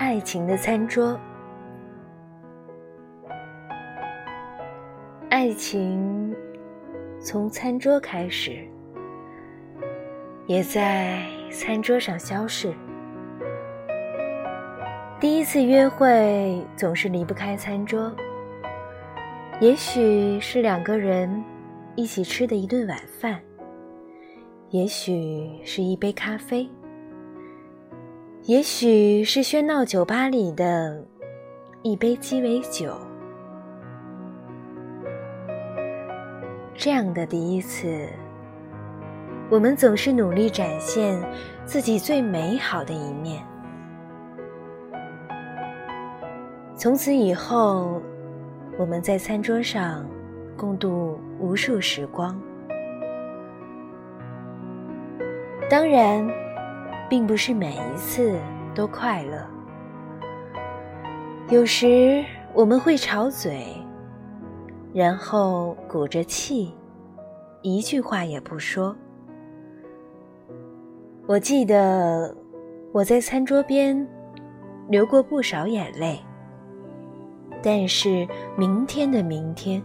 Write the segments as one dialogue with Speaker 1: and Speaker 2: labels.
Speaker 1: 爱情的餐桌，爱情从餐桌开始，也在餐桌上消逝。第一次约会总是离不开餐桌，也许是两个人一起吃的一顿晚饭，也许是一杯咖啡。也许是喧闹酒吧里的一杯鸡尾酒，这样的第一次，我们总是努力展现自己最美好的一面。从此以后，我们在餐桌上共度无数时光。当然。并不是每一次都快乐，有时我们会吵嘴，然后鼓着气，一句话也不说。我记得我在餐桌边流过不少眼泪，但是明天的明天，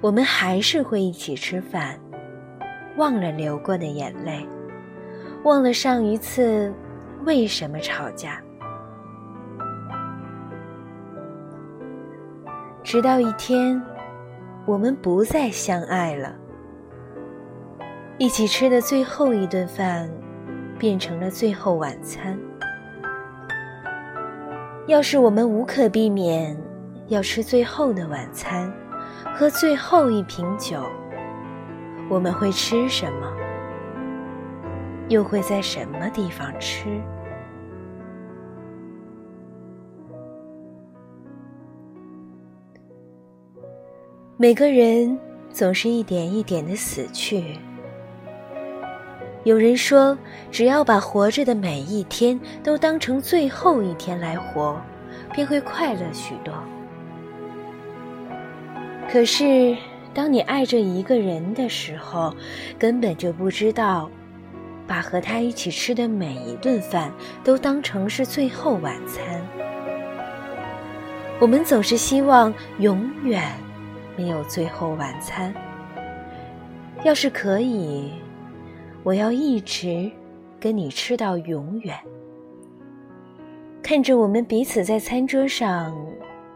Speaker 1: 我们还是会一起吃饭，忘了流过的眼泪。忘了上一次为什么吵架，直到一天，我们不再相爱了。一起吃的最后一顿饭，变成了最后晚餐。要是我们无可避免要吃最后的晚餐，喝最后一瓶酒，我们会吃什么？又会在什么地方吃？每个人总是一点一点的死去。有人说，只要把活着的每一天都当成最后一天来活，便会快乐许多。可是，当你爱着一个人的时候，根本就不知道。把和他一起吃的每一顿饭都当成是最后晚餐。我们总是希望永远没有最后晚餐。要是可以，我要一直跟你吃到永远。看着我们彼此在餐桌上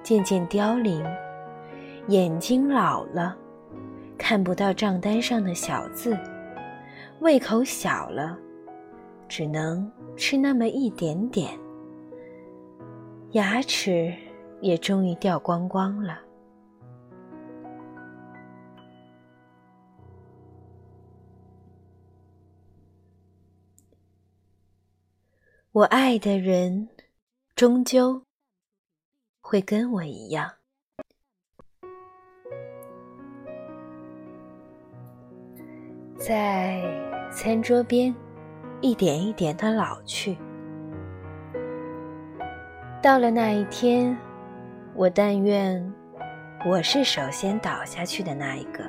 Speaker 1: 渐渐凋零，眼睛老了，看不到账单上的小字。胃口小了，只能吃那么一点点。牙齿也终于掉光光了。我爱的人，终究会跟我一样。在餐桌边，一点一点的老去。到了那一天，我但愿我是首先倒下去的那一个。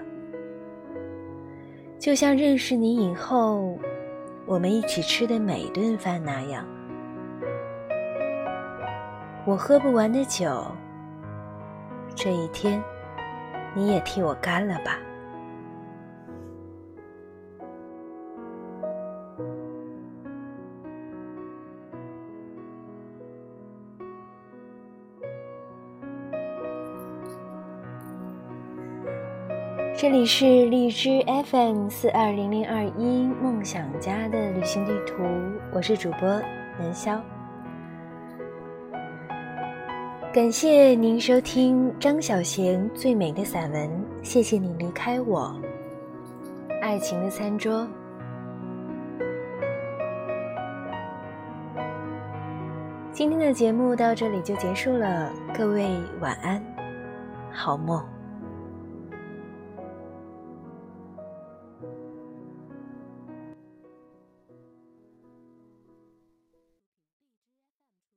Speaker 1: 就像认识你以后，我们一起吃的每顿饭那样，我喝不完的酒，这一天你也替我干了吧。这里是荔枝 FM 四二零零二一梦想家的旅行地图，我是主播南潇。感谢您收听张小娴最美的散文，谢谢你离开我。爱情的餐桌，今天的节目到这里就结束了，各位晚安，好梦。